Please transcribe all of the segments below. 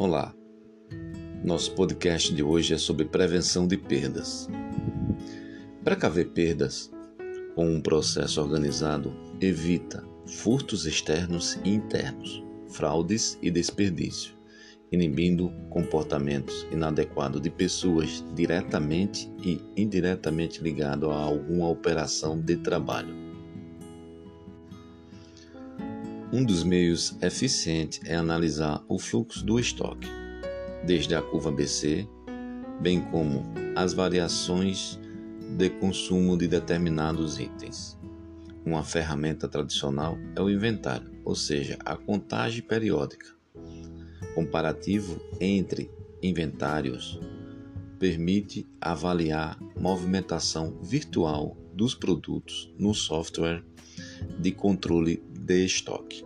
Olá, nosso podcast de hoje é sobre prevenção de perdas. Precaver perdas com um processo organizado evita furtos externos e internos, fraudes e desperdício, inibindo comportamentos inadequados de pessoas diretamente e indiretamente ligados a alguma operação de trabalho. Um dos meios eficientes é analisar o fluxo do estoque, desde a curva BC, bem como as variações de consumo de determinados itens. Uma ferramenta tradicional é o inventário, ou seja, a contagem periódica. Comparativo entre inventários permite avaliar movimentação virtual dos produtos no software de controle de estoque.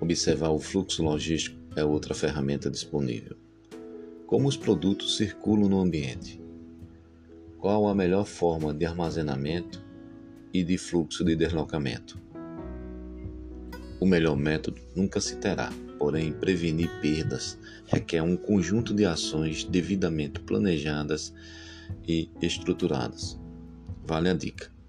Observar o fluxo logístico é outra ferramenta disponível. Como os produtos circulam no ambiente? Qual a melhor forma de armazenamento e de fluxo de deslocamento? O melhor método nunca se terá, porém, prevenir perdas requer um conjunto de ações devidamente planejadas e estruturadas. Vale a dica.